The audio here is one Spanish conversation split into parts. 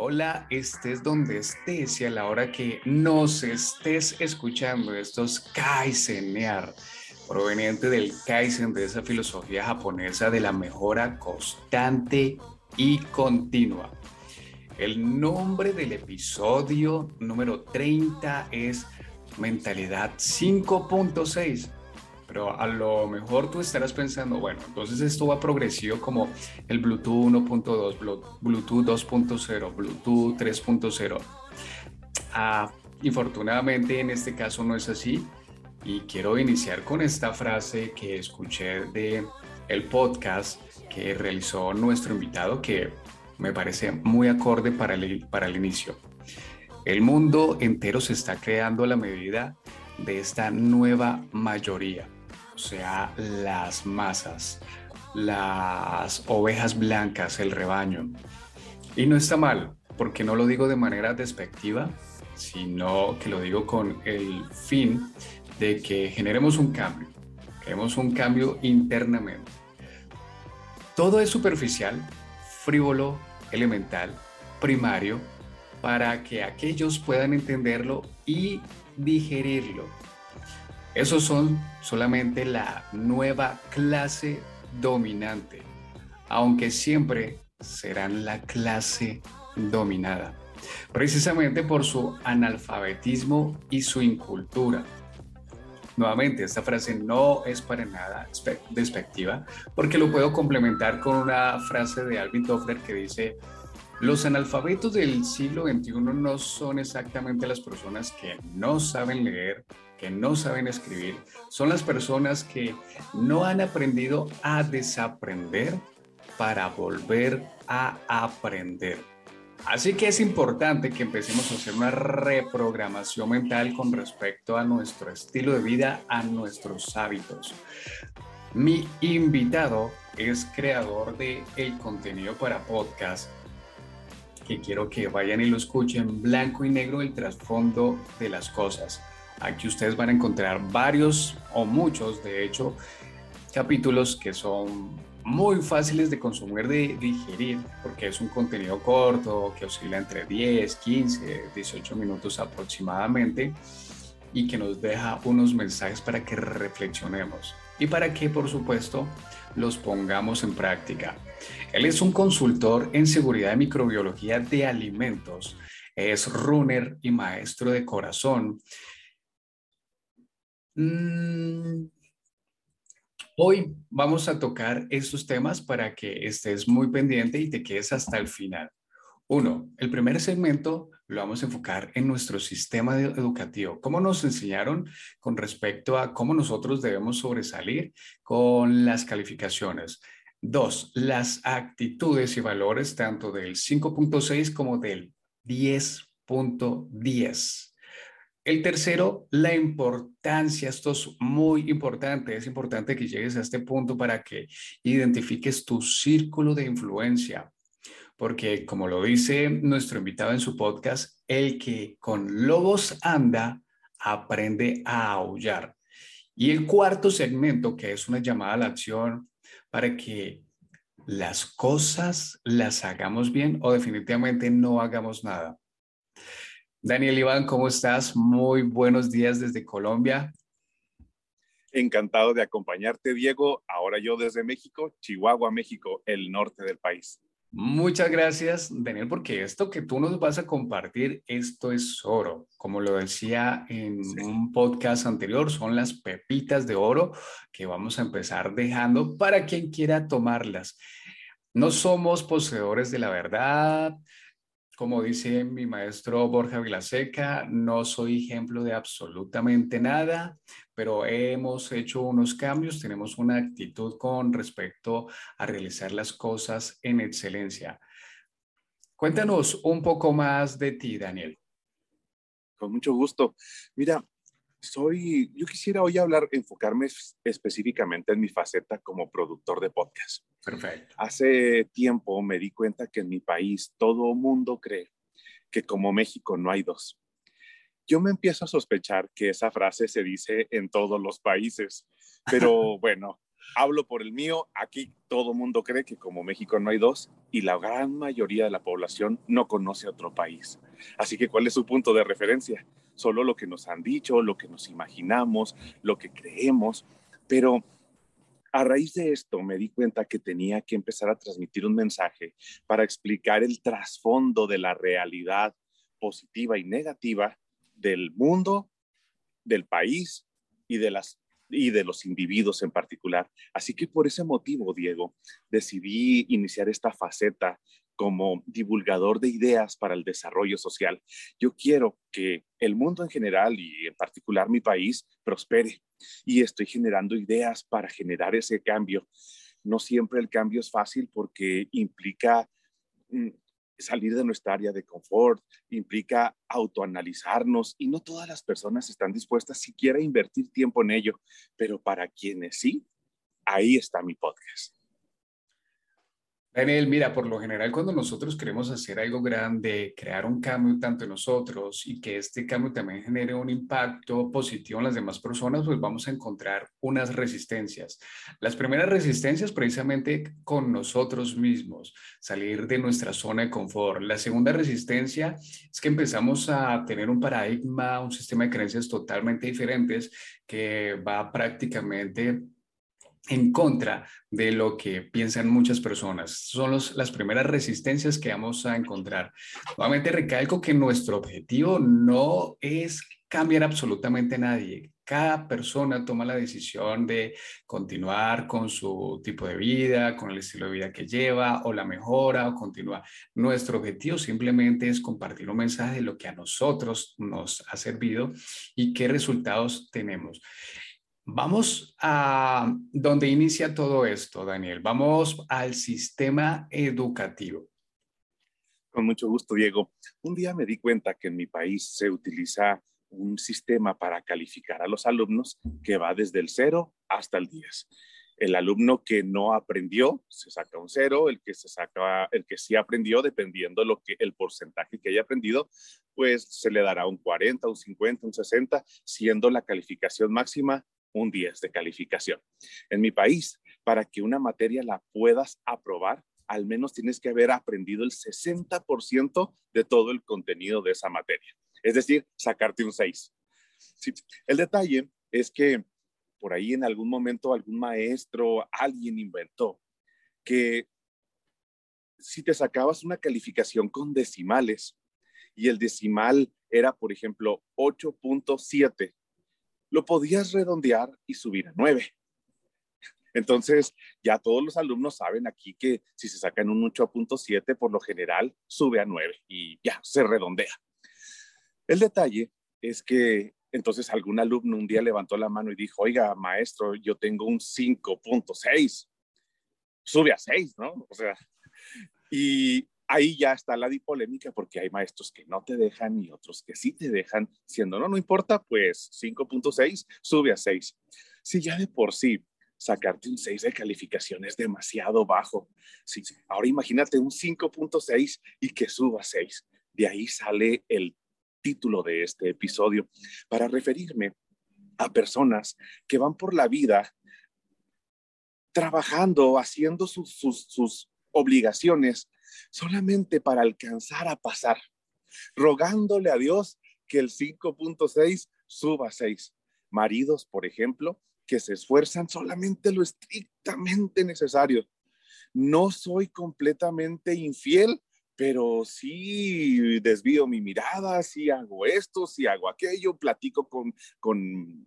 Hola, estés donde estés y a la hora que nos estés escuchando, estos Kaizenear, proveniente del Kaizen, de esa filosofía japonesa de la mejora constante y continua. El nombre del episodio número 30 es Mentalidad 5.6 pero a lo mejor tú estarás pensando, bueno, entonces esto va progresivo como el Bluetooth 1.2, Bluetooth 2.0, Bluetooth 3.0. Ah, infortunadamente en este caso no es así y quiero iniciar con esta frase que escuché de el podcast que realizó nuestro invitado que me parece muy acorde para el, para el inicio. El mundo entero se está creando a la medida de esta nueva mayoría o sea, las masas, las ovejas blancas, el rebaño. Y no está mal, porque no lo digo de manera despectiva, sino que lo digo con el fin de que generemos un cambio, queremos un cambio internamente. Todo es superficial, frívolo, elemental, primario, para que aquellos puedan entenderlo y digerirlo esos son solamente la nueva clase dominante, aunque siempre serán la clase dominada, precisamente por su analfabetismo y su incultura. Nuevamente, esta frase no es para nada despectiva, porque lo puedo complementar con una frase de Alvin Toffler que dice, los analfabetos del siglo XXI no son exactamente las personas que no saben leer que no saben escribir son las personas que no han aprendido a desaprender para volver a aprender. Así que es importante que empecemos a hacer una reprogramación mental con respecto a nuestro estilo de vida, a nuestros hábitos. Mi invitado es creador de el contenido para podcast que quiero que vayan y lo escuchen blanco y negro el trasfondo de las cosas. Aquí ustedes van a encontrar varios o muchos, de hecho, capítulos que son muy fáciles de consumir, de digerir, porque es un contenido corto que oscila entre 10, 15, 18 minutos aproximadamente y que nos deja unos mensajes para que reflexionemos y para que, por supuesto, los pongamos en práctica. Él es un consultor en seguridad de microbiología de alimentos, es runner y maestro de corazón Mm, hoy vamos a tocar estos temas para que estés muy pendiente y te quedes hasta el final. Uno, el primer segmento lo vamos a enfocar en nuestro sistema educativo. ¿Cómo nos enseñaron con respecto a cómo nosotros debemos sobresalir con las calificaciones? Dos, las actitudes y valores tanto del 5.6 como del 10.10. El tercero, la importancia. Esto es muy importante. Es importante que llegues a este punto para que identifiques tu círculo de influencia. Porque como lo dice nuestro invitado en su podcast, el que con lobos anda, aprende a aullar. Y el cuarto segmento, que es una llamada a la acción para que las cosas las hagamos bien o definitivamente no hagamos nada. Daniel Iván, ¿cómo estás? Muy buenos días desde Colombia. Encantado de acompañarte, Diego. Ahora yo desde México, Chihuahua, México, el norte del país. Muchas gracias, Daniel, porque esto que tú nos vas a compartir, esto es oro. Como lo decía en un podcast anterior, son las pepitas de oro que vamos a empezar dejando para quien quiera tomarlas. No somos poseedores de la verdad, como dice mi maestro Borja Vilaseca, no soy ejemplo de absolutamente nada, pero hemos hecho unos cambios, tenemos una actitud con respecto a realizar las cosas en excelencia. Cuéntanos un poco más de ti, Daniel. Con mucho gusto. Mira, soy, yo quisiera hoy hablar, enfocarme específicamente en mi faceta como productor de podcast. Perfecto. Hace tiempo me di cuenta que en mi país todo mundo cree que como México no hay dos. Yo me empiezo a sospechar que esa frase se dice en todos los países, pero bueno, hablo por el mío, aquí todo mundo cree que como México no hay dos y la gran mayoría de la población no conoce otro país. Así que, ¿cuál es su punto de referencia? Solo lo que nos han dicho, lo que nos imaginamos, lo que creemos, pero a raíz de esto me di cuenta que tenía que empezar a transmitir un mensaje para explicar el trasfondo de la realidad positiva y negativa del mundo, del país y de las y de los individuos en particular. Así que por ese motivo, Diego, decidí iniciar esta faceta como divulgador de ideas para el desarrollo social. Yo quiero que el mundo en general y en particular mi país prospere y estoy generando ideas para generar ese cambio. No siempre el cambio es fácil porque implica mm, salir de nuestra área de confort, implica autoanalizarnos y no todas las personas están dispuestas siquiera a invertir tiempo en ello, pero para quienes sí, ahí está mi podcast. Daniel, mira, por lo general cuando nosotros queremos hacer algo grande, crear un cambio tanto en nosotros y que este cambio también genere un impacto positivo en las demás personas, pues vamos a encontrar unas resistencias. Las primeras resistencias precisamente con nosotros mismos, salir de nuestra zona de confort. La segunda resistencia es que empezamos a tener un paradigma, un sistema de creencias totalmente diferentes que va prácticamente en contra de lo que piensan muchas personas. Son las primeras resistencias que vamos a encontrar. Nuevamente recalco que nuestro objetivo no es cambiar absolutamente a nadie. Cada persona toma la decisión de continuar con su tipo de vida, con el estilo de vida que lleva, o la mejora, o continúa. Nuestro objetivo simplemente es compartir un mensaje de lo que a nosotros nos ha servido y qué resultados tenemos. Vamos a donde inicia todo esto, Daniel. Vamos al sistema educativo. Con mucho gusto, Diego. Un día me di cuenta que en mi país se utiliza un sistema para calificar a los alumnos que va desde el 0 hasta el 10. El alumno que no aprendió se saca un 0, el que se saca el que sí aprendió dependiendo lo que el porcentaje que haya aprendido, pues se le dará un 40, un 50, un 60, siendo la calificación máxima un 10 de calificación. En mi país, para que una materia la puedas aprobar, al menos tienes que haber aprendido el 60% de todo el contenido de esa materia. Es decir, sacarte un 6. El detalle es que por ahí en algún momento algún maestro, alguien inventó que si te sacabas una calificación con decimales y el decimal era, por ejemplo, 8.7, lo podías redondear y subir a 9. Entonces, ya todos los alumnos saben aquí que si se sacan un 8.7, por lo general sube a 9 y ya se redondea. El detalle es que entonces algún alumno un día levantó la mano y dijo, oiga, maestro, yo tengo un 5.6. Sube a 6, ¿no? O sea, y ahí ya está la dipolémica porque hay maestros que no te dejan y otros que sí te dejan, siendo, no, no importa, pues 5.6 sube a 6. Si ya de por sí sacarte un 6 de calificación es demasiado bajo, sí, ahora imagínate un 5.6 y que suba a 6. De ahí sale el título de este episodio para referirme a personas que van por la vida trabajando, haciendo sus, sus, sus obligaciones solamente para alcanzar a pasar, rogándole a Dios que el 5.6 suba a 6. Maridos, por ejemplo, que se esfuerzan solamente lo estrictamente necesario. No soy completamente infiel, pero sí desvío mi mirada, sí hago esto, sí hago aquello, platico con, con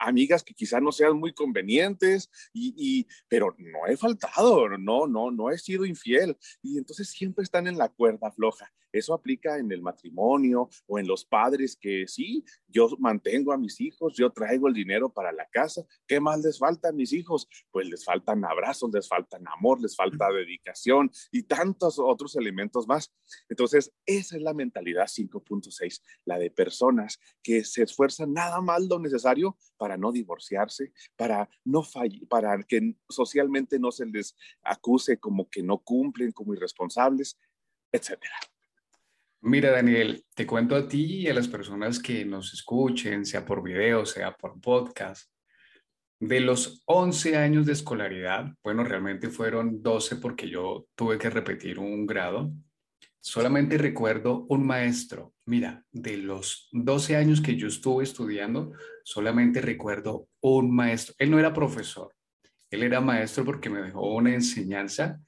amigas que quizás no sean muy convenientes, y, pero no he faltado, no, no, no he sido infiel. Y entonces siempre están en la cuerda floja. Eso aplica en el matrimonio o en los padres que sí, yo mantengo a mis hijos, yo traigo el dinero para la casa. ¿Qué más les falta a mis hijos? Pues les faltan abrazos, les faltan amor, les falta dedicación y tantos otros elementos más. Entonces, esa es la mentalidad 5.6, la de personas que se esfuerzan nada más lo necesario para no divorciarse, para no para que socialmente no se les acuse como que no cumplen, como irresponsables, etcétera. Mira, Daniel, te cuento a ti y a las personas que nos escuchen, sea por video, sea por podcast. De los 11 años de escolaridad, bueno, realmente fueron 12 porque yo tuve que repetir un grado, solamente recuerdo un maestro. Mira, de los 12 años que yo estuve estudiando, solamente recuerdo un maestro. Él no era profesor, él era maestro porque me dejó una enseñanza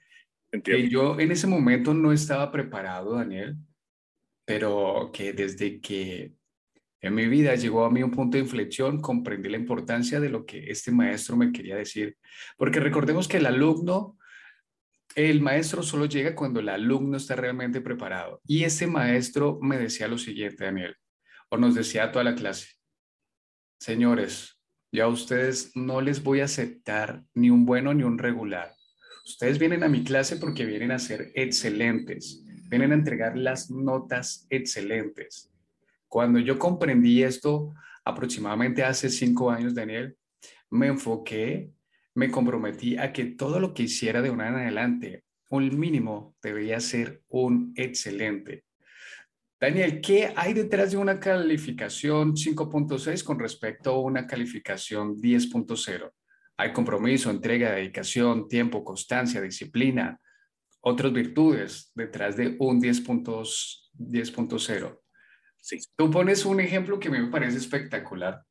que yo en ese momento no estaba preparado, Daniel, pero que desde que en mi vida llegó a mí un punto de inflexión, comprendí la importancia de lo que este maestro me quería decir. Porque recordemos que el alumno, el maestro solo llega cuando el alumno está realmente preparado. Y este maestro me decía lo siguiente, Daniel, o nos decía a toda la clase, señores, ya a ustedes no les voy a aceptar ni un bueno ni un regular. Ustedes vienen a mi clase porque vienen a ser excelentes, vienen a entregar las notas excelentes. Cuando yo comprendí esto aproximadamente hace cinco años, Daniel, me enfoqué, me comprometí a que todo lo que hiciera de una en adelante, un mínimo, debía ser un excelente. Daniel, ¿qué hay detrás de una calificación 5.6 con respecto a una calificación 10.0? Hay compromiso, entrega, dedicación, tiempo, constancia, disciplina, otras virtudes detrás de un 10.0. Sí. Tú pones un ejemplo que me parece espectacular.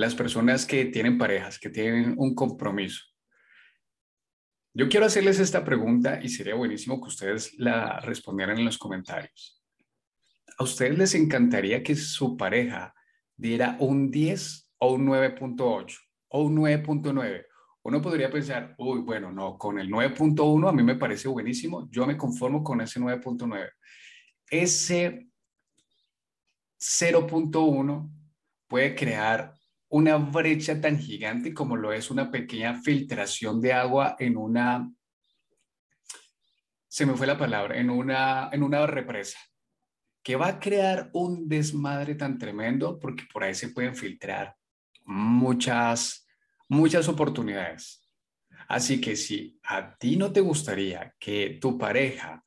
Las personas que tienen parejas, que tienen un compromiso. Yo quiero hacerles esta pregunta y sería buenísimo que ustedes la respondieran en los comentarios. ¿A ustedes les encantaría que su pareja diera un 10 o un 9.8 o un 9.9? Uno podría pensar, uy, bueno, no, con el 9.1 a mí me parece buenísimo, yo me conformo con ese 9.9. Ese 0.1 puede crear una brecha tan gigante como lo es una pequeña filtración de agua en una, se me fue la palabra, en una, en una represa que va a crear un desmadre tan tremendo porque por ahí se pueden filtrar muchas, muchas oportunidades. Así que si a ti no te gustaría que tu pareja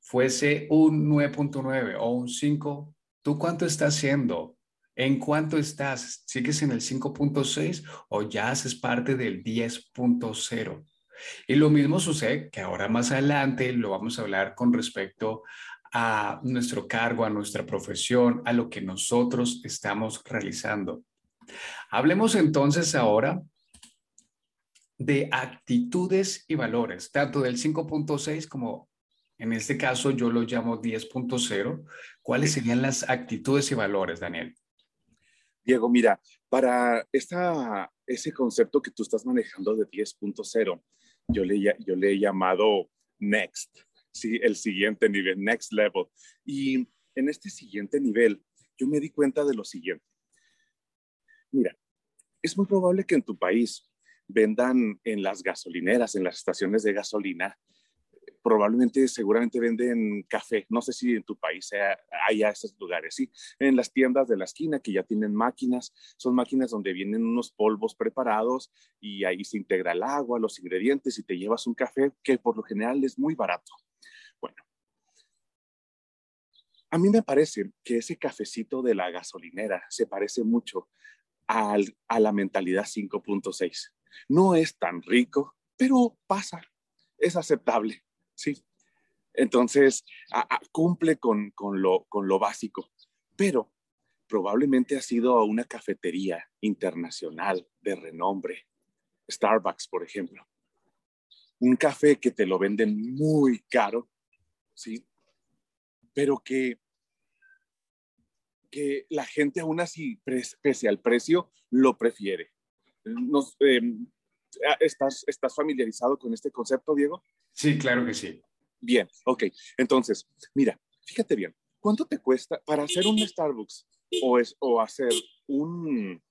fuese un 9.9 o un 5, ¿tú cuánto estás haciendo? ¿En cuánto estás? ¿Sigues en el 5.6 o ya haces parte del 10.0? Y lo mismo sucede que ahora más adelante lo vamos a hablar con respecto a nuestro cargo, a nuestra profesión, a lo que nosotros estamos realizando. Hablemos entonces ahora de actitudes y valores, tanto del 5.6 como en este caso yo lo llamo 10.0. ¿Cuáles serían las actitudes y valores, Daniel? Diego, mira, para esta, ese concepto que tú estás manejando de 10.0, yo le, yo le he llamado Next, ¿sí? el siguiente nivel, Next Level. Y en este siguiente nivel, yo me di cuenta de lo siguiente. Mira, es muy probable que en tu país vendan en las gasolineras, en las estaciones de gasolina, probablemente, seguramente venden café. No sé si en tu país haya esos lugares, ¿sí? En las tiendas de la esquina que ya tienen máquinas, son máquinas donde vienen unos polvos preparados y ahí se integra el agua, los ingredientes y te llevas un café que por lo general es muy barato. Bueno, a mí me parece que ese cafecito de la gasolinera se parece mucho a la mentalidad 5.6. No es tan rico, pero pasa, es aceptable, ¿sí? Entonces, cumple con, lo, con lo básico, pero probablemente ha sido una cafetería internacional de renombre, Starbucks, por ejemplo. Un café que te lo venden muy caro, ¿sí? Pero que que la gente aún así, pese al precio, lo prefiere. Nos, em, ¿estás, ¿Estás familiarizado con este concepto, Diego? Sí, claro que sí. Bien, ok. Entonces, mira, fíjate bien, ¿cuánto te cuesta para hacer un Starbucks o, es, o hacer un,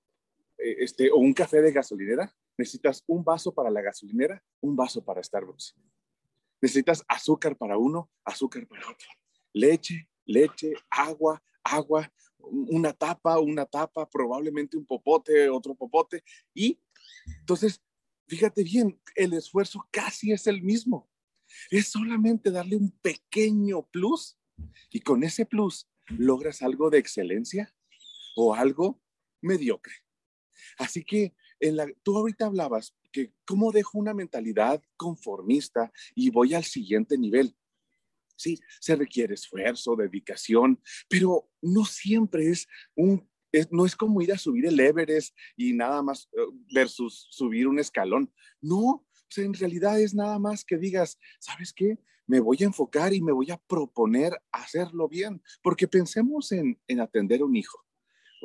eh, este, o un café de gasolinera? Necesitas un vaso para la gasolinera, un vaso para Starbucks. Necesitas azúcar para uno, azúcar para otro. Leche, leche, agua, agua, una tapa, una tapa, probablemente un popote, otro popote. Y entonces, fíjate bien, el esfuerzo casi es el mismo. Es solamente darle un pequeño plus y con ese plus logras algo de excelencia o algo mediocre. Así que en la, tú ahorita hablabas que cómo dejo una mentalidad conformista y voy al siguiente nivel. Sí, se requiere esfuerzo, dedicación, pero no siempre es un no es como ir a subir el Everest y nada más eh, versus subir un escalón. No, o sea, en realidad es nada más que digas, ¿sabes qué? Me voy a enfocar y me voy a proponer hacerlo bien, porque pensemos en, en atender a un hijo.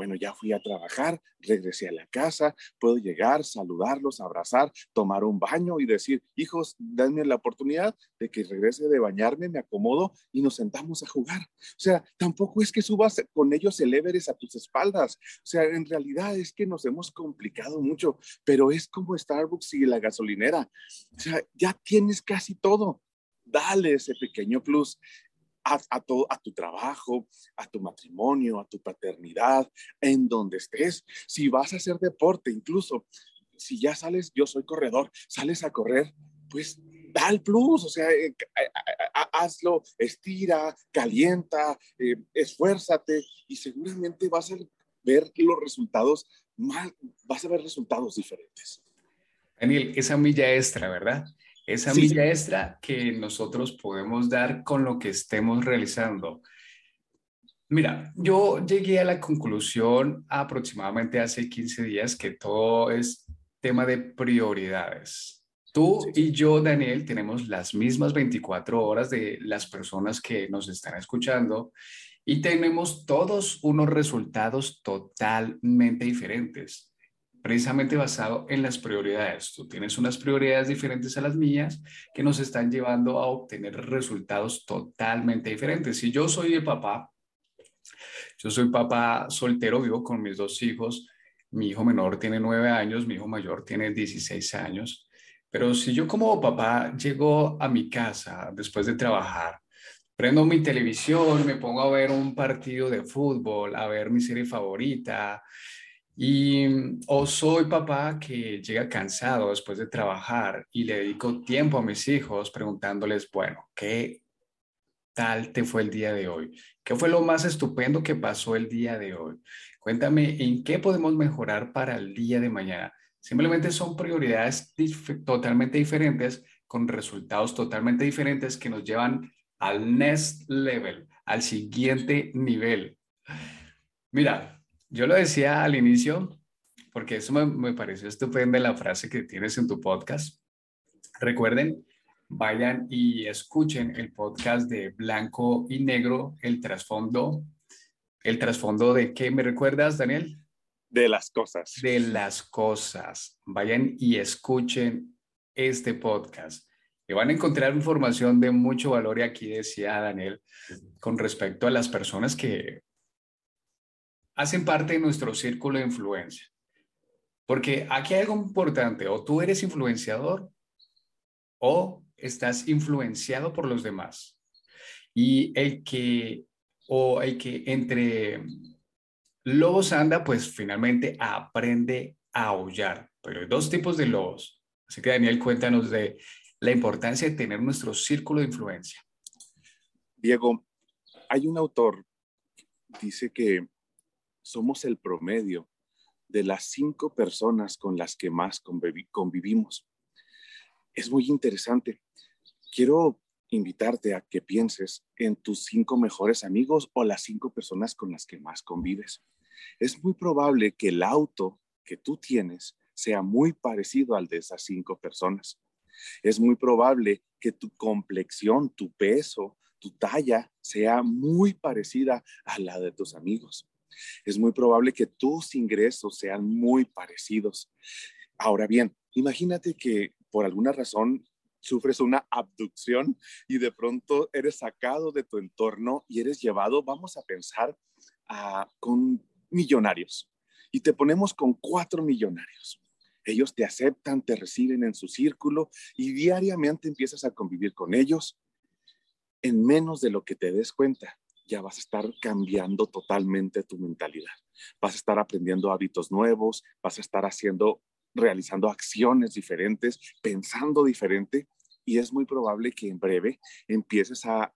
Bueno, ya fui a trabajar, regresé a la casa, puedo llegar, saludarlos, abrazar, tomar un baño y decir, hijos, denme la oportunidad de que regrese de bañarme, me acomodo y nos sentamos a jugar. O sea, tampoco es que subas con ellos el Everest a tus espaldas. O sea, en realidad es que nos hemos complicado mucho, pero es como Starbucks y la gasolinera. O sea, ya tienes casi todo. Dale ese pequeño plus a, a, a, tu trabajo, a tu matrimonio, a tu paternidad, en donde estés. Si vas a hacer deporte, incluso si ya sales, yo soy corredor, sales a correr, pues da el plus, o sea, eh, hazlo, estira, calienta, eh, esfuérzate y seguramente vas a ver los resultados más, vas a ver resultados diferentes. Daniel, esa milla extra, ¿verdad? Esa milla extra que nosotros podemos dar con lo que estemos realizando. Mira, yo llegué a la conclusión aproximadamente hace 15 días que todo es tema de prioridades. Tú y yo, Daniel, tenemos las mismas 24 horas de las personas que nos están escuchando y tenemos todos unos resultados totalmente diferentes precisamente basado en las prioridades. Tú tienes unas prioridades diferentes a las mías que nos están llevando a obtener resultados totalmente diferentes. Si yo soy de papá, yo soy papá soltero, vivo con mis dos hijos. Mi hijo menor tiene nueve años, mi hijo mayor tiene 16 años. Pero si yo como papá llego a mi casa después de trabajar, prendo mi televisión, me pongo a ver un partido de fútbol, a ver mi serie favorita, y o soy papá que llega cansado después de trabajar y le dedico tiempo a mis hijos preguntándoles, bueno, ¿qué tal te fue el día de hoy? ¿Qué fue lo más estupendo que pasó el día de hoy? Cuéntame en qué podemos mejorar para el día de mañana. Simplemente son prioridades totalmente diferentes con resultados totalmente diferentes que nos llevan al next level, al siguiente nivel. Mira, yo lo decía al inicio, porque eso me, me pareció estupenda la frase que tienes en tu podcast. Recuerden, vayan y escuchen el podcast de Blanco y Negro, el trasfondo. ¿El trasfondo de qué me recuerdas, Daniel? De las cosas. De las cosas. Vayan y escuchen este podcast. Y van a encontrar información de mucho valor. Y aquí decía Daniel, con respecto a las personas que hacen parte de nuestro círculo de influencia. Porque aquí hay algo importante, o tú eres influenciador o estás influenciado por los demás. Y el que, o el que entre lobos anda, pues finalmente aprende a aullar. Pero hay dos tipos de lobos. Así que Daniel, cuéntanos de la importancia de tener nuestro círculo de influencia. Diego, hay un autor, dice que somos el promedio de las cinco personas con las que más convivimos. Es muy interesante. Quiero invitarte a que pienses en tus cinco mejores amigos o las cinco personas con las que más convives. Es muy probable que el auto que tú tienes sea muy parecido al de esas cinco personas. Es muy probable que tu complexión, tu peso, tu talla sea muy parecida a la de tus amigos es muy probable que tus ingresos sean muy parecidos. Ahora bien, imagínate que por alguna razón sufres una abducción y de pronto eres sacado de tu entorno y eres llevado, vamos a pensar, con millonarios. Y te ponemos con cuatro millonarios. Ellos te aceptan, te reciben en su círculo y diariamente empiezas a convivir con ellos en menos de lo que te des cuenta ya vas a estar cambiando totalmente tu mentalidad. Vas a estar aprendiendo hábitos nuevos, vas a estar haciendo, realizando acciones diferentes, pensando diferente y es muy probable que en breve empieces a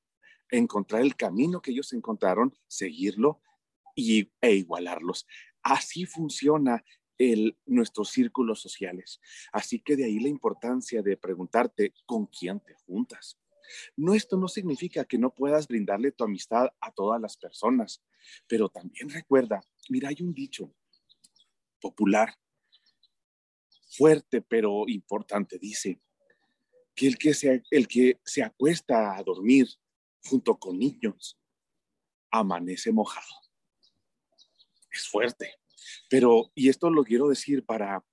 encontrar el camino que ellos encontraron, seguirlo y, e igualarlos. Así funciona el, nuestros círculos sociales. Así que de ahí la importancia de preguntarte con quién te juntas. No, esto no significa que no puedas brindarle tu amistad a todas las personas, pero también recuerda, mira, hay un dicho popular, fuerte pero importante, dice que el que se, el que se acuesta a dormir junto con niños amanece mojado. Es fuerte, pero, y esto lo quiero decir para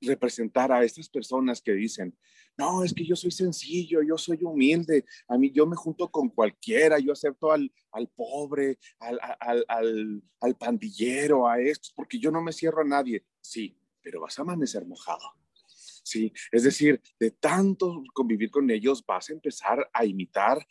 representar a estas personas que dicen, no, es que yo soy sencillo, yo soy humilde, a mí yo me junto con cualquiera, yo acepto al, al pobre, al, al, al, al pandillero, a estos, porque yo no me cierro a nadie. Sí, pero vas a amanecer mojado. ¿Sí? Es decir, de tanto convivir con ellos vas a empezar a imitar,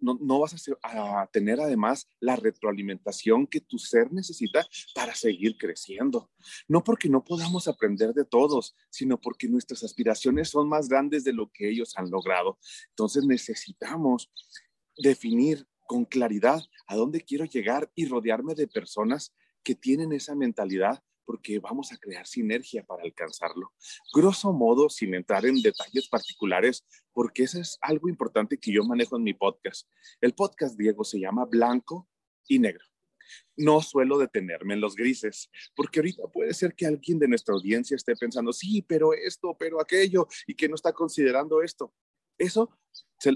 no, vas a, a, tener además la retroalimentación que tu ser necesita para seguir creciendo. No porque no podamos aprender de todos, sino porque nuestras aspiraciones son más grandes de lo que ellos han logrado. Entonces necesitamos definir con claridad a dónde quiero llegar y rodearme de personas que tienen esa mentalidad porque vamos a crear sinergia para alcanzarlo. Grosso modo, sin entrar en detalles particulares, porque eso es algo importante que yo manejo en mi podcast. El podcast, Diego, se llama Blanco y Negro. No suelo detenerme en los grises, porque ahorita puede ser que alguien de nuestra audiencia esté pensando, sí, pero esto, pero aquello, y que no está considerando esto. Eso,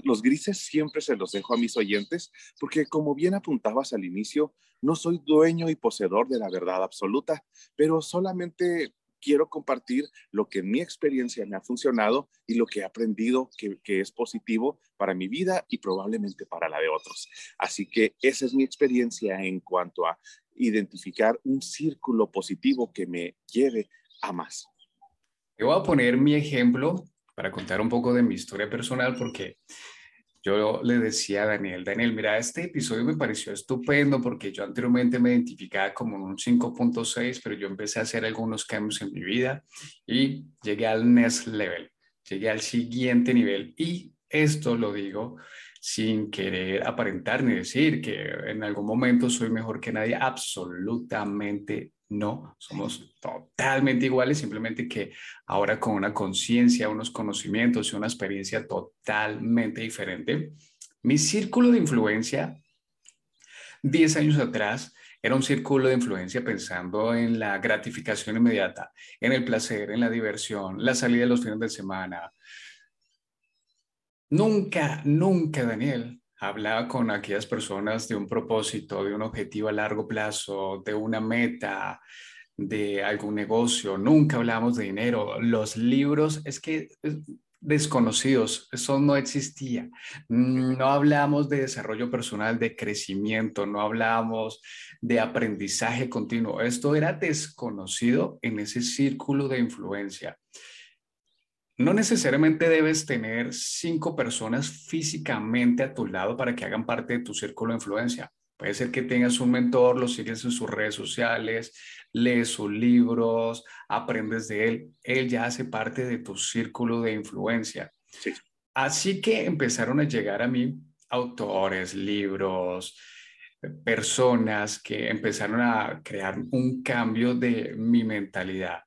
los grises siempre se los dejo a mis oyentes, porque como bien apuntabas al inicio, no soy dueño y poseedor de la verdad absoluta, pero solamente quiero compartir lo que en mi experiencia me ha funcionado y lo que he aprendido que, que, es positivo para mi vida y probablemente para la de otros. Así que esa es mi experiencia en cuanto a identificar un círculo positivo que me lleve a más. Te voy a poner mi ejemplo para contar un poco de mi historia personal, porque yo le decía a Daniel, Daniel, mira, este episodio me pareció estupendo porque yo anteriormente me identificaba como un 5.6, pero yo empecé a hacer algunos cambios en mi vida y llegué al next level, llegué al siguiente nivel. Y esto lo digo sin querer aparentar ni decir que en algún momento soy mejor que nadie, absolutamente no, somos totalmente iguales, simplemente que ahora con una conciencia, unos conocimientos y una experiencia totalmente diferente. Mi círculo de influencia, 10 años atrás, era un círculo de influencia pensando en la gratificación inmediata, en el placer, en la diversión, la salida de los fines de semana. Nunca, nunca, Daniel, hablaba con aquellas personas de un propósito, de un objetivo a largo plazo, de una meta, de algún negocio. Nunca hablábamos de dinero. Los libros, es que desconocidos, eso no existía. No hablamos de desarrollo personal, de crecimiento, no hablamos de aprendizaje continuo. Esto era desconocido en ese círculo de influencia. No necesariamente debes tener cinco personas físicamente a tu lado para que hagan parte de tu círculo de influencia. Puede ser que tengas un mentor, lo sigues en sus redes sociales, lees sus libros, aprendes de él. Él ya hace parte de tu círculo de influencia. Así que empezaron a llegar a mí autores, libros, personas que empezaron a crear un cambio de mi mentalidad.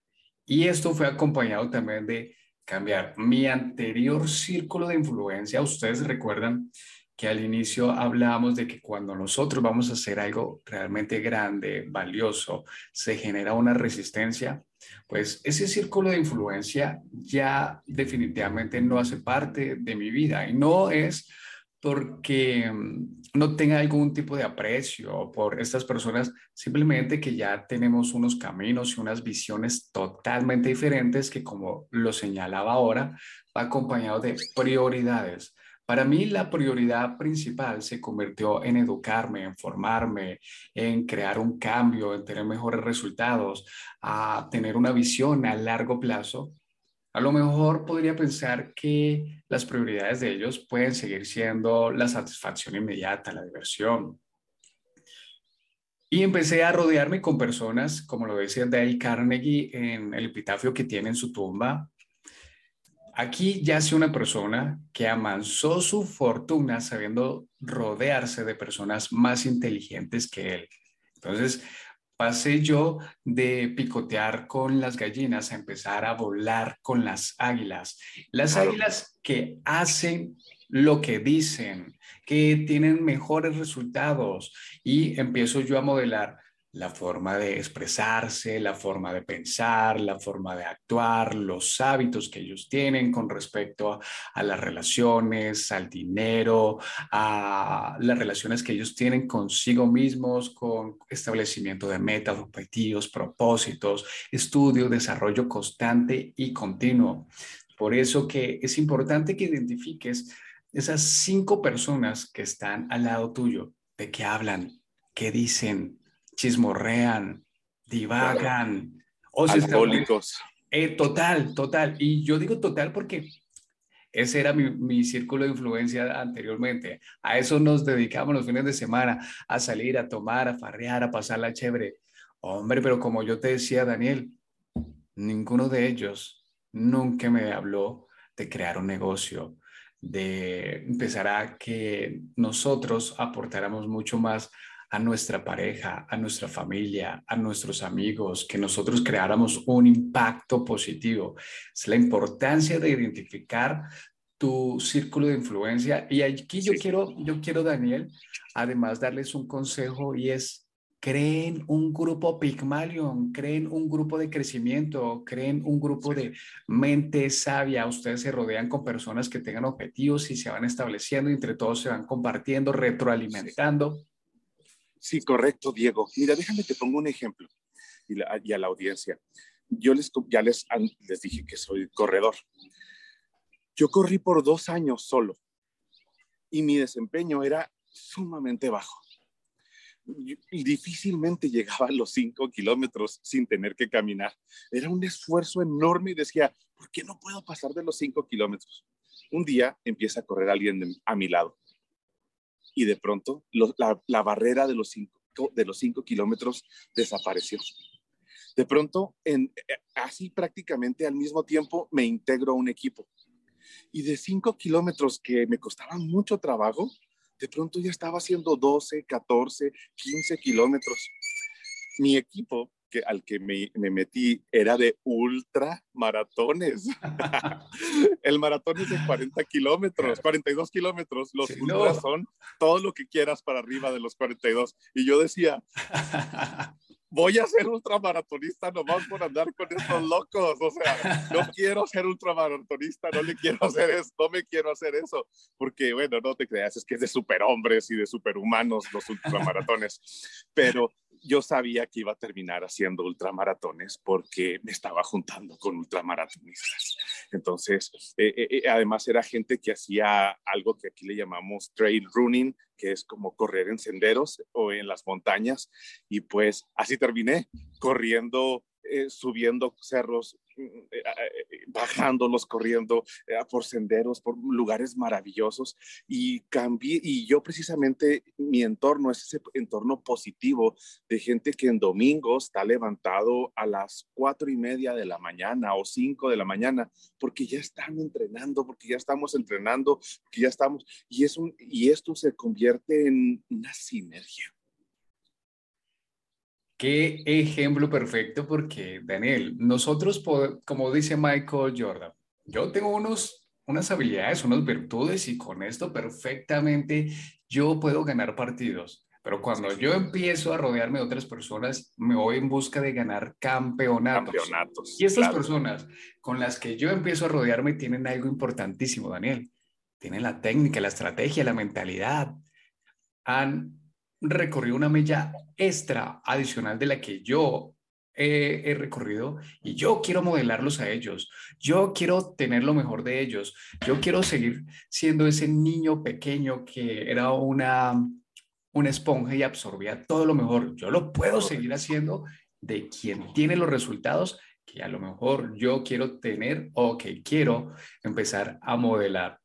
Y esto fue acompañado también de cambiar mi anterior círculo de influencia. Ustedes recuerdan que al inicio hablábamos de que cuando nosotros vamos a hacer algo realmente grande, valioso, se genera una resistencia, pues ese círculo de influencia ya definitivamente no hace parte de mi vida y no es porque mm, no tenga algún tipo de aprecio por estas personas, simplemente que ya tenemos unos caminos y unas visiones totalmente diferentes que, como lo señalaba ahora, va acompañado de prioridades. Para mí la prioridad principal se convirtió en educarme, en formarme, en crear un cambio, en tener mejores resultados, a tener una visión a largo plazo a lo mejor podría pensar que las prioridades de ellos pueden seguir siendo la satisfacción inmediata, la diversión. Y empecé a rodearme con personas, como lo decía Dale Carnegie en el epitafio que tiene en su tumba. Aquí yace una persona que amansó su fortuna sabiendo rodearse de personas más inteligentes que él. Entonces, pasé yo de picotear con las gallinas a empezar a volar con las águilas. Las águilas que hacen lo que dicen, que tienen mejores resultados y empiezo yo a modelar la forma de expresarse, la forma de pensar, la forma de actuar, los hábitos que ellos tienen con respecto a, las relaciones, al dinero, a las relaciones que ellos tienen consigo mismos, con establecimiento de metas, objetivos, propósitos, estudio, desarrollo constante y continuo. Por eso que es importante que identifiques esas cinco personas que están al lado tuyo, de qué hablan, qué dicen, chismorrean, divagan. O Alcohólicos. Eh, total, total. Y yo digo total porque ese era mi, mi, círculo de influencia anteriormente. A eso nos dedicamos los fines de semana, a salir, a tomar, a farrear, a pasarla chévere. Hombre, pero como yo te decía, Daniel, ninguno de ellos nunca me habló de crear un negocio, de empezar a que nosotros aportáramos mucho más a nuestra pareja, a nuestra familia, a nuestros amigos, que nosotros creáramos un impacto positivo. Es la importancia de identificar tu círculo de influencia. Y aquí yo quiero, yo quiero, Daniel, además darles un consejo y es creen un grupo Pygmalion, creen un grupo de crecimiento, creen un grupo de mente sabia. Ustedes se rodean con personas que tengan objetivos y se van estableciendo y entre todos se van compartiendo, retroalimentando. Sí, correcto, Diego. Mira, déjame te pongo un ejemplo y, a la audiencia. Yo les, ya les, les dije que soy corredor. Yo corrí por dos años solo y mi desempeño era sumamente bajo. Y difícilmente llegaba a los cinco kilómetros sin tener que caminar. Era un esfuerzo enorme y decía, ¿por qué no puedo pasar de los cinco kilómetros? Un día empieza a correr alguien a mi lado y de pronto la, barrera de los, cinco, de los cinco kilómetros desapareció. De pronto, en, eh, así prácticamente al mismo tiempo, me integro a un equipo. Y de cinco kilómetros que me costaban mucho trabajo, de pronto ya estaba haciendo 12, 14, 15 kilómetros. Mi equipo al que me, metí era de ultra maratones. el maratón es de 40 kilómetros, 42 kilómetros. Los ultras son todo lo que quieras para arriba de los 42. Y yo decía, voy a ser ultramaratonista nomás por andar con estos locos. O sea, no quiero ser ultramaratonista, no le quiero hacer eso, no me quiero hacer eso. Porque, bueno, no te creas, es que es de superhombres y de superhumanos los ultramaratones. Pero yo sabía que iba a terminar haciendo ultramaratones porque me estaba juntando con ultramaratonistas. Entonces, eh, eh, eh, además era gente que hacía algo que aquí le llamamos trail running, que es como correr en senderos o en las montañas. Y pues así terminé corriendo subiendo cerros, bajándolos, corriendo por senderos, por lugares maravillosos. Y cambié, y yo precisamente, mi entorno es ese entorno positivo de gente que en domingos está levantado a las cuatro y media de la mañana o cinco de la mañana, porque ya están entrenando, porque ya estamos entrenando, que ya estamos, y, es y esto se convierte en una sinergia Qué ejemplo perfecto porque, Daniel, nosotros, como dice Michael Jordan, yo tengo unos, unas habilidades, unas virtudes y con esto perfectamente yo puedo ganar partidos. Pero cuando yo empiezo a rodearme de otras personas, me voy en busca de ganar campeonatos. campeonatos y estas personas con las que yo empiezo a rodearme tienen algo importantísimo, Daniel. Tienen la técnica, la estrategia, la mentalidad. Han recorrido una milla extra adicional de la que yo he, recorrido y yo quiero modelarlos a ellos. Yo quiero tener lo mejor de ellos. Yo quiero seguir siendo ese niño pequeño que era una, una esponja y absorbía todo lo mejor. Yo lo puedo seguir haciendo de quien tiene los resultados que a lo mejor yo quiero tener o que quiero empezar a modelar.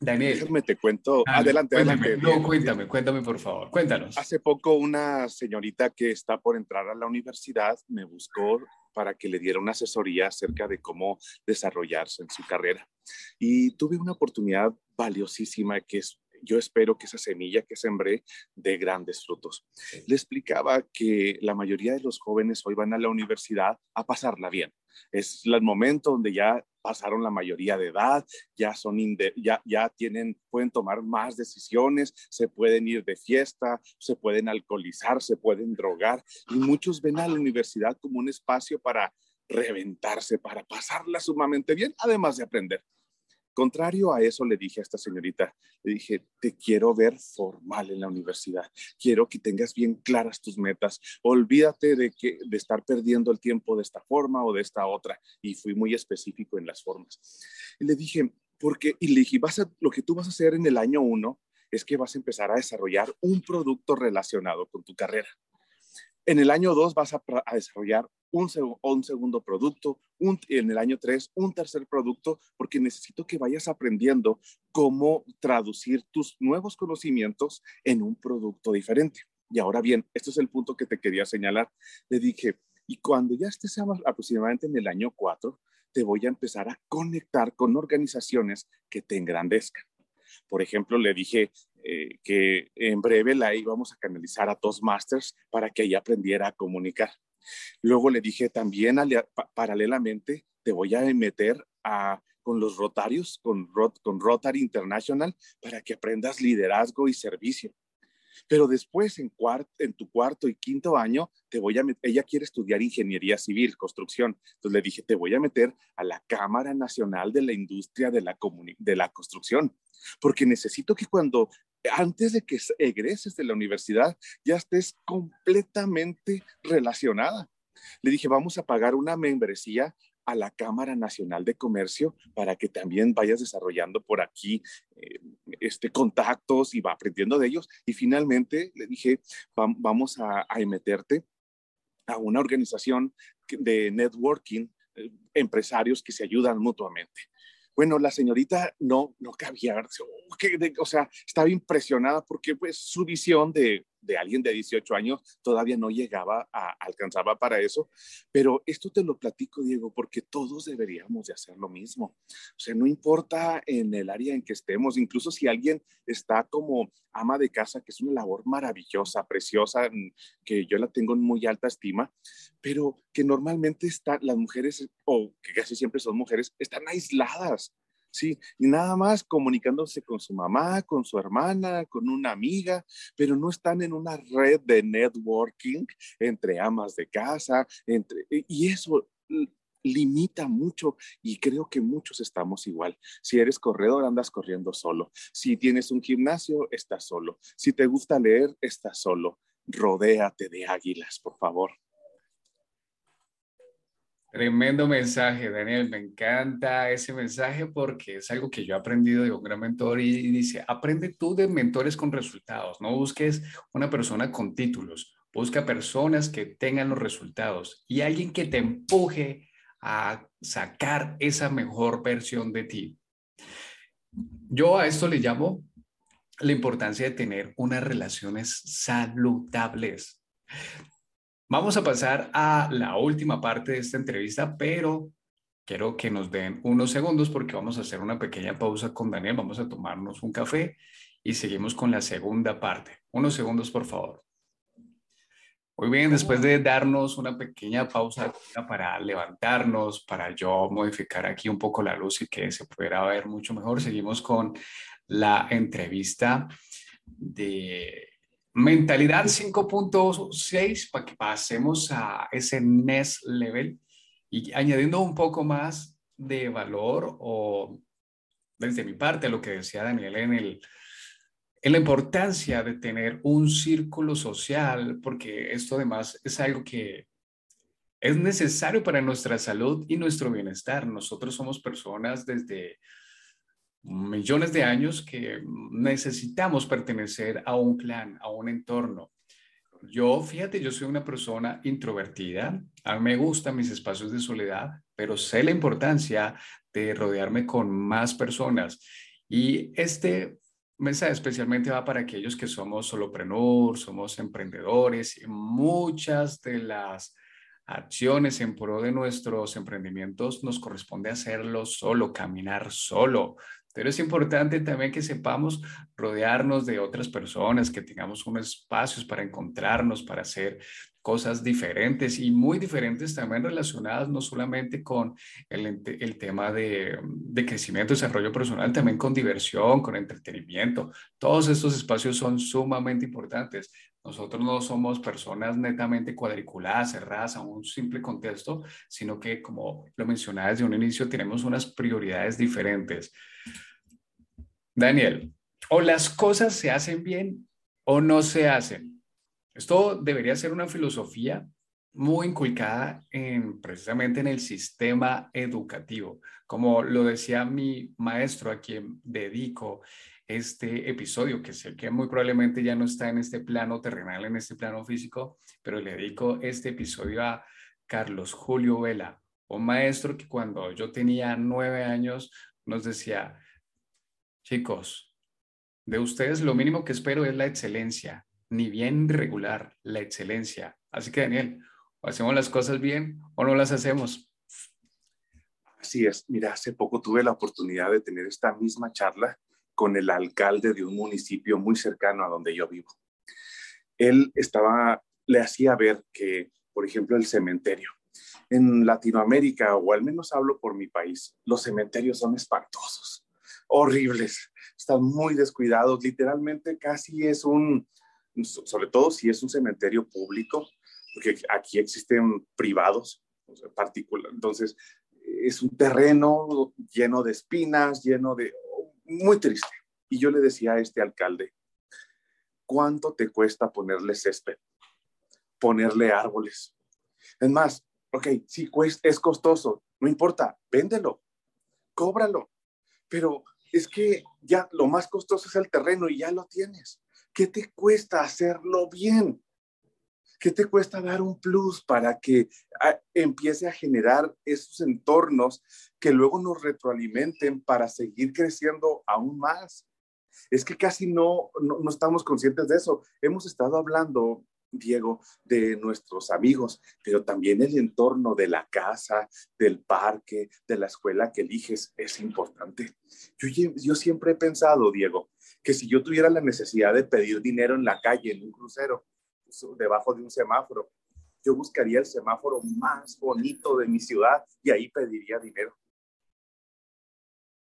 Daniel. Déjame te cuento. adelante, adelante. No, cuéntame, cuéntame por favor. Cuéntanos. Hace poco una señorita que está por entrar a la universidad me buscó para que le diera una asesoría acerca de cómo desarrollarse en su carrera. Y tuve una oportunidad valiosísima que es yo espero que esa semilla que sembré dé grandes frutos. Le explicaba que la mayoría de los jóvenes hoy van a la universidad a pasarla bien. Es el momento donde ya pasaron la mayoría de edad, ya son ya, ya tienen pueden tomar más decisiones, se pueden ir de fiesta, se pueden alcoholizar, se pueden drogar y muchos ven a la universidad como un espacio para reventarse, para pasarla sumamente bien, además de aprender. Contrario a eso, le dije a esta señorita, le dije, te quiero ver formal en la universidad, quiero que tengas bien claras tus metas, olvídate de, que, de estar perdiendo el tiempo de esta forma o de esta otra. Y fui muy específico en las formas. Y le dije, porque, y le dije, vas a, lo que tú vas a hacer en el año uno es que vas a empezar a desarrollar un producto relacionado con tu carrera. En el año 2 vas a, desarrollar un, un, segundo producto, un, en el año 3 un tercer producto, porque necesito que vayas aprendiendo cómo traducir tus nuevos conocimientos en un producto diferente. Y ahora bien, este es el punto que te quería señalar. Le dije, y cuando ya estés aproximadamente en el año 4, te voy a empezar a conectar con organizaciones que te engrandezcan. Por ejemplo, le dije, eh, que en breve la íbamos a canalizar a Toastmasters para que ella aprendiera a comunicar. Luego le dije también paralelamente, te voy a meter a, con los rotarios, con, con Rotary International, para que aprendas liderazgo y servicio. Pero después, en, en tu cuarto y quinto año, te voy a ella quiere estudiar ingeniería civil, construcción. Entonces le dije, te voy a meter a la Cámara Nacional de la Industria de la, de la Construcción, porque necesito que cuando antes de que egreses de la universidad ya estés completamente relacionada. Le dije, vamos a pagar una membresía a la Cámara Nacional de Comercio para que también vayas desarrollando por aquí eh, este, contactos y va aprendiendo de ellos. Y finalmente le dije, vamos a, meterte a una organización de networking, eh, empresarios que se ayudan mutuamente. Bueno, la señorita no, no cabía, oh, o sea, estaba impresionada porque pues su visión de, de alguien de 18 años todavía no llegaba a alcanzaba para eso, pero esto te lo platico, Diego, porque todos deberíamos de hacer lo mismo. O sea, no importa en el área en que estemos, incluso si alguien está como ama de casa, que es una labor maravillosa, preciosa, mm, que yo la tengo en muy alta estima, pero que normalmente están las mujeres, o que casi siempre son mujeres, están aisladas ¿sí? Y nada más comunicándose con su mamá, con su hermana, con una amiga, pero no están en una red de networking entre amas de casa, entre, y eso limita mucho y creo que muchos estamos igual. Si eres corredor, andas corriendo solo. Si tienes un gimnasio, estás solo. Si te gusta leer, estás solo. Rodéate de águilas, por favor. Tremendo mensaje, Daniel. Me encanta ese mensaje porque es algo que yo he aprendido de un gran mentor y dice, aprende tú de mentores con resultados. No busques una persona con títulos. Busca personas que tengan los resultados y alguien que te empuje a sacar esa mejor versión de ti. Yo a esto le llamo la importancia de tener unas relaciones saludables. Vamos a pasar a la última parte de esta entrevista, pero quiero que nos den unos segundos porque vamos a hacer una pequeña pausa con Daniel. Vamos a tomarnos un café y seguimos con la segunda parte. Unos segundos, por favor. Muy bien, después de darnos una pequeña pausa para levantarnos, para yo modificar aquí un poco la luz y que se pudiera ver mucho mejor, seguimos con la entrevista de Mentalidad 5.6 para que pasemos a ese NES level y añadiendo un poco más de valor o desde mi parte lo que decía Daniel en, el, en la importancia de tener un círculo social, porque esto además es algo que es necesario para nuestra salud y nuestro bienestar. Nosotros somos personas desde millones de años que necesitamos pertenecer a un clan, a un entorno. Yo, fíjate, yo soy una persona introvertida, a mí me gustan mis espacios de soledad, pero sé la importancia de rodearme con más personas. Y este mensaje especialmente va para aquellos que somos solopreneurs, somos emprendedores y muchas de las acciones en pro de nuestros emprendimientos nos corresponde hacerlo solo, caminar solo, Pero es importante también que sepamos rodearnos de otras personas, que tengamos unos espacios para encontrarnos, para hacer cosas diferentes y muy diferentes también relacionadas no solamente con el, el tema de, de, crecimiento, desarrollo personal, también con diversión, con entretenimiento. Todos estos espacios son sumamente importantes. Nosotros no somos personas netamente cuadriculadas, cerradas a un simple contexto, sino que, como lo mencionaba desde un inicio, tenemos unas prioridades diferentes. Daniel, o las cosas se hacen bien o no se hacen. Esto debería ser una filosofía muy inculcada en, precisamente en el sistema educativo. Como lo decía mi maestro a quien dedico este episodio, que sé que muy probablemente ya no está en este plano terrenal, en este plano físico, pero le dedico este episodio a Carlos Julio Vela, un maestro que cuando yo tenía nueve años nos decía, chicos, de ustedes lo mínimo que espero es la excelencia, ni bien regular, la excelencia. Así que Daniel, o hacemos las cosas bien o no las hacemos. Así es, mira, hace poco tuve la oportunidad de tener esta misma charla con el alcalde de un municipio muy cercano a donde yo vivo. Él estaba, le hacía ver que, por ejemplo, el cementerio. En Latinoamérica, o al menos hablo por mi país, los cementerios son espantosos, horribles, están muy descuidados, literalmente casi es un, sobre todo si es un cementerio público, porque aquí existen privados, particular, entonces es un terreno lleno de espinas, lleno de muy triste. Y yo le decía a este alcalde, ¿cuánto te cuesta ponerle césped? Ponerle árboles. Es más, ok, sí, es costoso, no importa, véndelo, cóbralo. Pero es que ya lo más costoso es el terreno y ya lo tienes. ¿Qué te cuesta hacerlo bien? ¿Qué te cuesta dar un plus para que ah, empiece a generar esos entornos que luego nos retroalimenten para seguir creciendo aún más? Es que casi no, no, estamos conscientes de eso. Hemos estado hablando Diego, de nuestros amigos, pero también el entorno de la casa, del parque, de la escuela que eliges es importante. Yo, siempre he pensado, Diego, que si yo tuviera la necesidad de pedir dinero en la calle, en un crucero, debajo de un semáforo. Yo buscaría el semáforo más bonito de mi ciudad y ahí pediría dinero.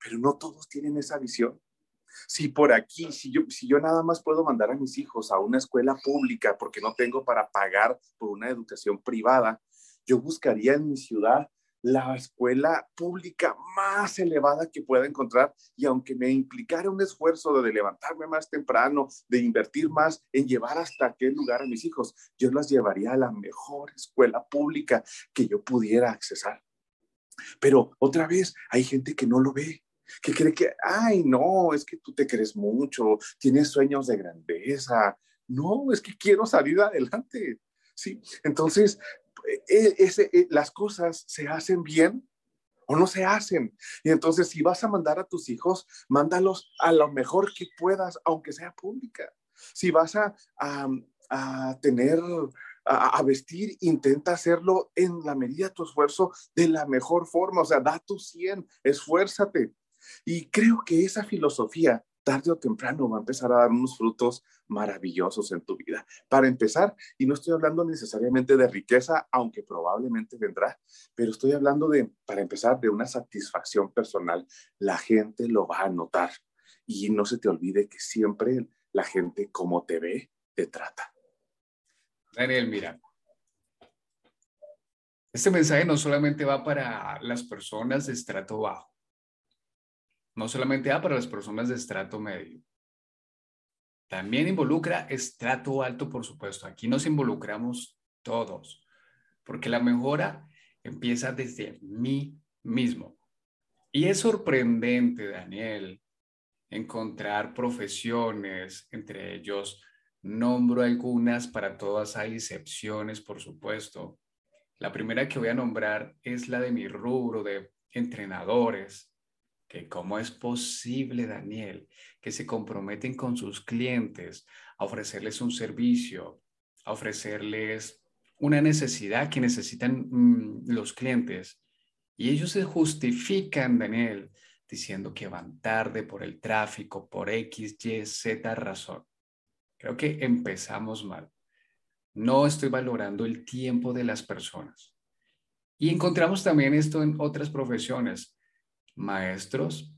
Pero no todos tienen esa visión. Si por aquí, si yo, si yo nada más puedo mandar a mis hijos a una escuela pública porque no tengo para pagar por una educación privada, yo buscaría en mi ciudad la escuela pública más elevada que pueda encontrar y aunque me implicara un esfuerzo de levantarme más temprano, de invertir más en llevar hasta aquel lugar a mis hijos, yo las llevaría a la mejor escuela pública que yo pudiera accesar. Pero otra vez, hay gente que no lo ve, que cree que, ay, no, es que tú te crees mucho, tienes sueños de grandeza. No, es que quiero salir adelante. Sí, entonces e, ese, e, las cosas se hacen bien o no se hacen. Y entonces si vas a mandar a tus hijos, mándalos a lo mejor que puedas, aunque sea pública. Si vas a, a, tener, a, a, vestir, intenta hacerlo en la medida de tu esfuerzo de la mejor forma. O sea, da tu 100, esfuérzate. Y creo que esa filosofía tarde o temprano va a empezar a dar unos frutos maravillosos en tu vida. Para empezar, y no estoy hablando necesariamente de riqueza, aunque probablemente vendrá, pero estoy hablando de, para empezar, de una satisfacción personal. La gente lo va a notar. Y no se te olvide que siempre la gente como te ve, te trata. Daniel, mira, este mensaje no solamente va para las personas de estrato bajo, no solamente da para las personas de estrato medio. También involucra estrato alto, por supuesto. Aquí nos involucramos todos, porque la mejora empieza desde mí mismo. Y es sorprendente, Daniel, encontrar profesiones, entre ellos nombro algunas, para todas hay excepciones, por supuesto. La primera que voy a nombrar es la de mi rubro de entrenadores, cómo es posible, Daniel, que se comprometen con sus clientes a ofrecerles un servicio, a ofrecerles una necesidad que necesitan mm, los clientes. Y ellos se justifican, Daniel, diciendo que van tarde por el tráfico, por X, Y, Z razón. Creo que empezamos mal. No estoy valorando el tiempo de las personas. Y encontramos también esto en otras profesiones. Maestros,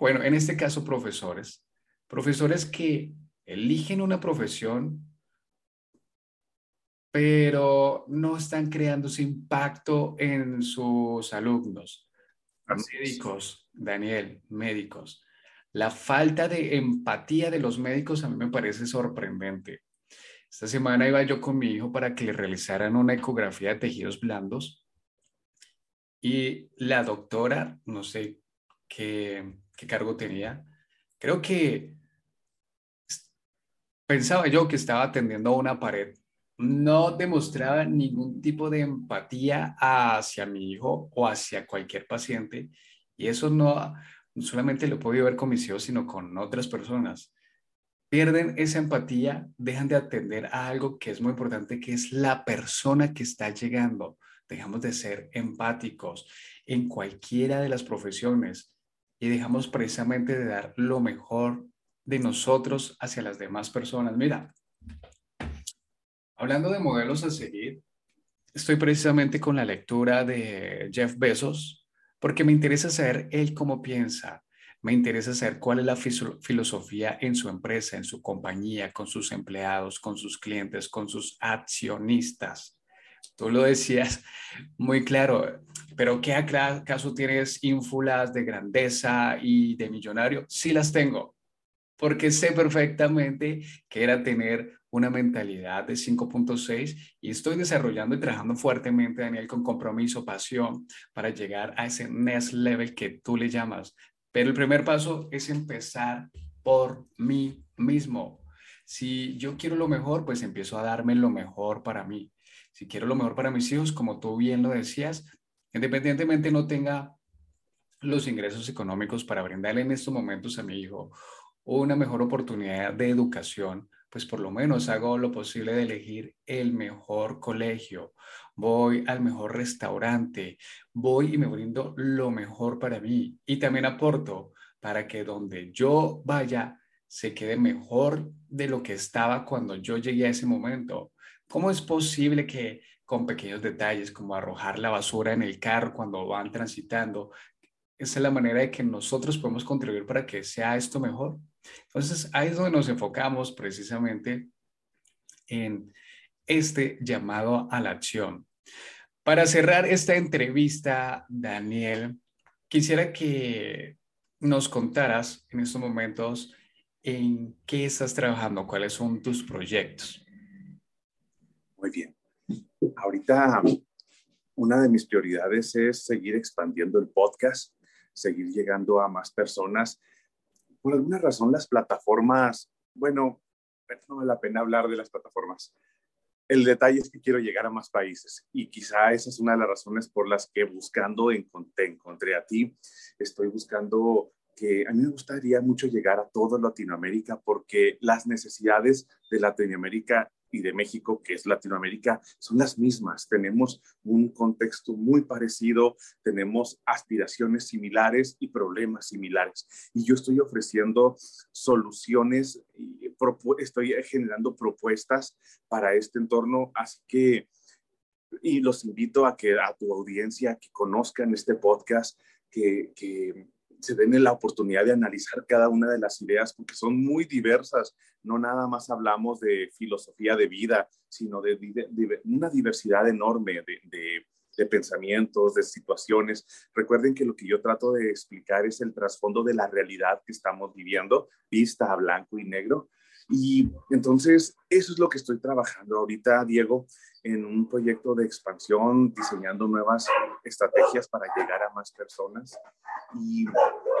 bueno, en este caso profesores, profesores que eligen una profesión, pero no están creando ese impacto en sus alumnos. Médicos, Daniel, médicos. La falta de empatía de los médicos a mí me parece sorprendente. Esta semana iba yo con mi hijo para que le realizaran una ecografía de tejidos blandos y la doctora, no sé qué, qué cargo tenía, creo que pensaba yo que estaba atendiendo a una pared. No demostraba ningún tipo de empatía hacia mi hijo o hacia cualquier paciente. Y eso no, solamente lo puedo ver con mis hijos, sino con otras personas. Pierden esa empatía, dejan de atender a algo que es muy importante, que es la persona que está llegando. Dejamos de ser empáticos en cualquiera de las profesiones y dejamos precisamente de dar lo mejor de nosotros hacia las demás personas. Mira, hablando de modelos a seguir, estoy precisamente con la lectura de Jeff Bezos porque me interesa saber él cómo piensa. Me interesa saber cuál es la filosofía en su empresa, en su compañía, con sus empleados, con sus clientes, con sus accionistas. Tú lo decías muy claro, pero ¿qué acaso tienes ínfulas de grandeza y de millonario? Sí las tengo, porque sé perfectamente que era tener una mentalidad de 5.6 y estoy desarrollando y trabajando fuertemente, Daniel, con compromiso, pasión, para llegar a ese next level que tú le llamas. Pero el primer paso es empezar por mí mismo. Si yo quiero lo mejor, pues empiezo a darme lo mejor para mí. Si quiero lo mejor para mis hijos, como tú bien lo decías, independientemente no tenga los ingresos económicos para brindarle en estos momentos a mi hijo una mejor oportunidad de educación, pues por lo menos hago lo posible de elegir el mejor colegio, voy al mejor restaurante, voy y me brindo lo mejor para mí y también aporto para que donde yo vaya se quede mejor de lo que estaba cuando yo llegué a ese momento. ¿Cómo es posible que con pequeños detalles como arrojar la basura en el carro cuando van transitando, esa es la manera de que nosotros podemos contribuir para que sea esto mejor. Entonces, ahí es donde nos enfocamos precisamente en este llamado a la acción. Para cerrar esta entrevista, Daniel, quisiera que nos contaras en estos momentos en qué estás trabajando, cuáles son tus proyectos. Muy bien. Ahorita una de mis prioridades es seguir expandiendo el podcast seguir llegando a más personas. Por alguna razón las plataformas, bueno, no vale la pena hablar de las plataformas. El detalle es que quiero llegar a más países y quizá esa es una de las razones por las que buscando encontré, encontré a ti. Estoy buscando que a mí me gustaría mucho llegar a toda Latinoamérica porque las necesidades de Latinoamérica y de México, que es Latinoamérica, son las mismas. Tenemos un contexto muy parecido, tenemos aspiraciones similares y problemas similares. Y yo estoy ofreciendo soluciones, estoy generando propuestas para este entorno, así que, y los invito a que a tu audiencia que conozcan este podcast, que se den la oportunidad de analizar cada una de las ideas, porque son muy diversas. No nada más hablamos de filosofía de vida, sino de, una diversidad enorme de, de pensamientos, de situaciones. Recuerden que lo que yo trato de explicar es el trasfondo de la realidad que estamos viviendo, vista a blanco y negro. Y entonces, eso es lo que estoy trabajando ahorita, Diego, en un proyecto de expansión, diseñando nuevas estrategias para llegar a más personas. Y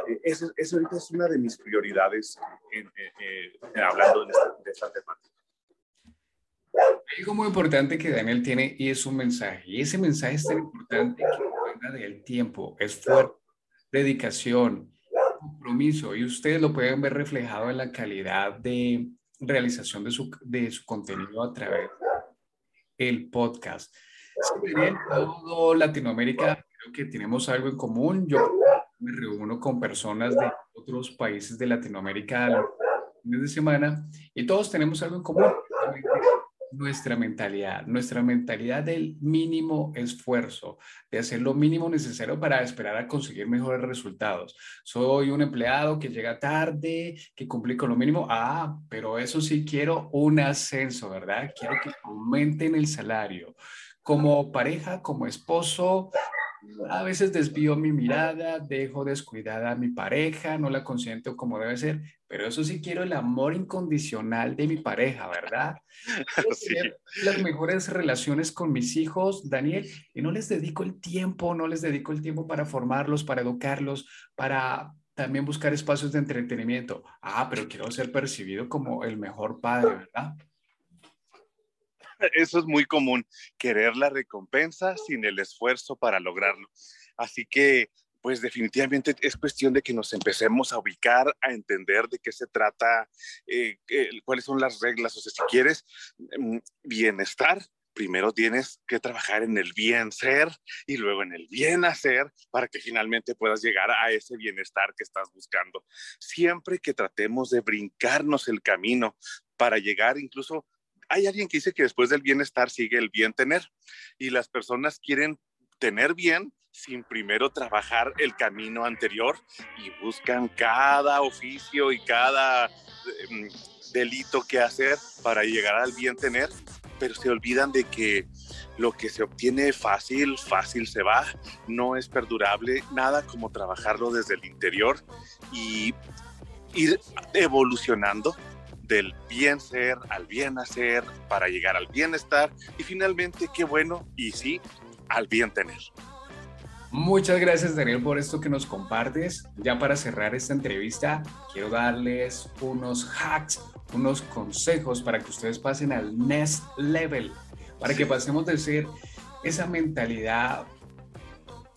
eh, eso, eso ahorita es una de mis prioridades hablando de esta, de esta temática. Algo muy importante que Daniel tiene y es un mensaje. Y ese mensaje es tan importante que venga del tiempo, esfuerzo, dedicación, compromiso. Y ustedes lo pueden ver reflejado en la calidad de realización de su, de su contenido a través del podcast. en todo Latinoamérica creo que tenemos algo en común. Yo me reúno con personas de otros países de Latinoamérica los fines de semana y todos tenemos algo en común, nuestra mentalidad, nuestra mentalidad del mínimo esfuerzo, de hacer lo mínimo necesario para esperar a conseguir mejores resultados. Soy un empleado que llega tarde, que cumple con lo mínimo. Ah, pero eso sí quiero un ascenso, ¿verdad? Quiero que aumenten el salario. Como pareja, como esposo, a veces desvío mi mirada, dejo descuidada a mi pareja, no la consiento como debe ser, pero eso sí quiero el amor incondicional de mi pareja, ¿verdad? Sí. Las mejores relaciones con mis hijos, Daniel, y no les dedico el tiempo, no les dedico el tiempo para formarlos, para educarlos, para también buscar espacios de entretenimiento. Ah, pero quiero ser percibido como el mejor padre, ¿verdad? Eso es muy común, querer la recompensa sin el esfuerzo para lograrlo. Así que, pues definitivamente es cuestión de que nos empecemos a ubicar, a entender de qué se trata, eh, cuáles son las reglas. O sea, si quieres mm, bienestar, primero tienes que trabajar en el bien ser y luego en el bien hacer para que finalmente puedas llegar a ese bienestar que estás buscando. Siempre que tratemos de brincarnos el camino para llegar incluso hay alguien que dice que después del bienestar sigue el bien tener y las personas quieren tener bien sin primero trabajar el camino anterior y buscan cada oficio y cada em, delito que hacer para llegar al bien tener, pero se olvidan de que lo que se obtiene fácil, fácil se va, no es perdurable, nada como trabajarlo desde el interior y ir evolucionando del bien ser al bien hacer para llegar al bienestar y finalmente, qué bueno, y sí, al bien tener. Muchas gracias Daniel por esto que nos compartes. Ya para cerrar esta entrevista, quiero darles unos hacks, unos consejos para que ustedes pasen al next level, para que pasemos de ser esa mentalidad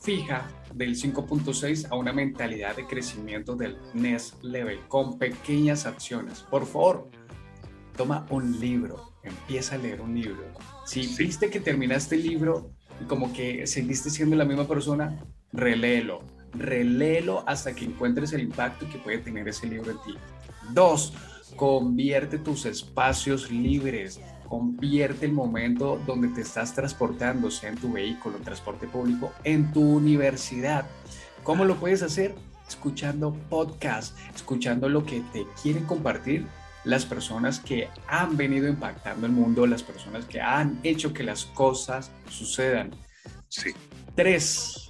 fija del 5.6 a una mentalidad de crecimiento del next level con pequeñas acciones. Por favor, toma un libro, empieza a leer un libro. Si viste que terminaste el libro y como que seguiste siendo la misma persona, reléelo, reléelo hasta que encuentres el impacto que puede tener ese libro en ti. Dos, convierte tus espacios libres convierte el momento donde te estás transportando, sea en tu vehículo, en transporte público, en tu universidad. ¿Cómo lo puedes hacer? Escuchando podcast, escuchando lo que te quieren compartir las personas que han venido impactando el mundo, las personas que han hecho que las cosas sucedan. Sí. Tres,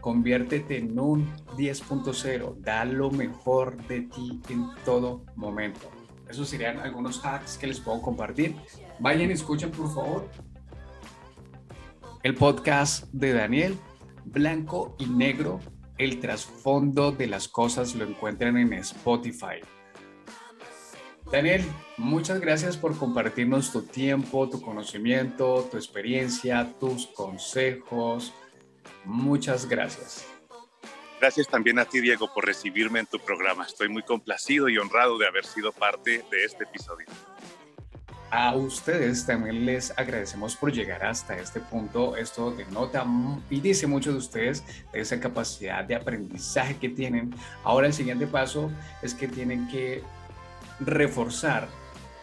conviértete en un 10.0, da lo mejor de ti en todo momento. Esos serían algunos hacks que les puedo compartir. Vayan y escuchen, por favor, el podcast de Daniel, Blanco y Negro, el trasfondo de las cosas lo encuentran en Spotify. Daniel, muchas gracias por compartirnos tu tiempo, tu conocimiento, tu experiencia, tus consejos. Muchas gracias. Gracias también a ti, Diego, por recibirme en tu programa. Estoy muy complacido y honrado de haber sido parte de este episodio. A ustedes también les agradecemos por llegar hasta este punto. Esto denota y dice mucho de ustedes de esa capacidad de aprendizaje que tienen. Ahora el siguiente paso es que tienen que reforzar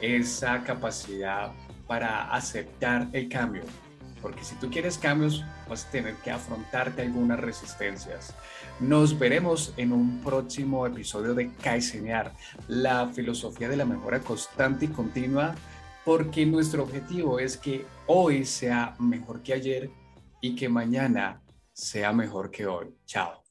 esa capacidad para aceptar el cambio, porque si tú quieres cambios, vas a tener que afrontarte algunas resistencias. Nos veremos en un próximo episodio de Kaizenear, la filosofía de la mejora constante y continua, porque nuestro objetivo es que hoy sea mejor que ayer y que mañana sea mejor que hoy. Chao.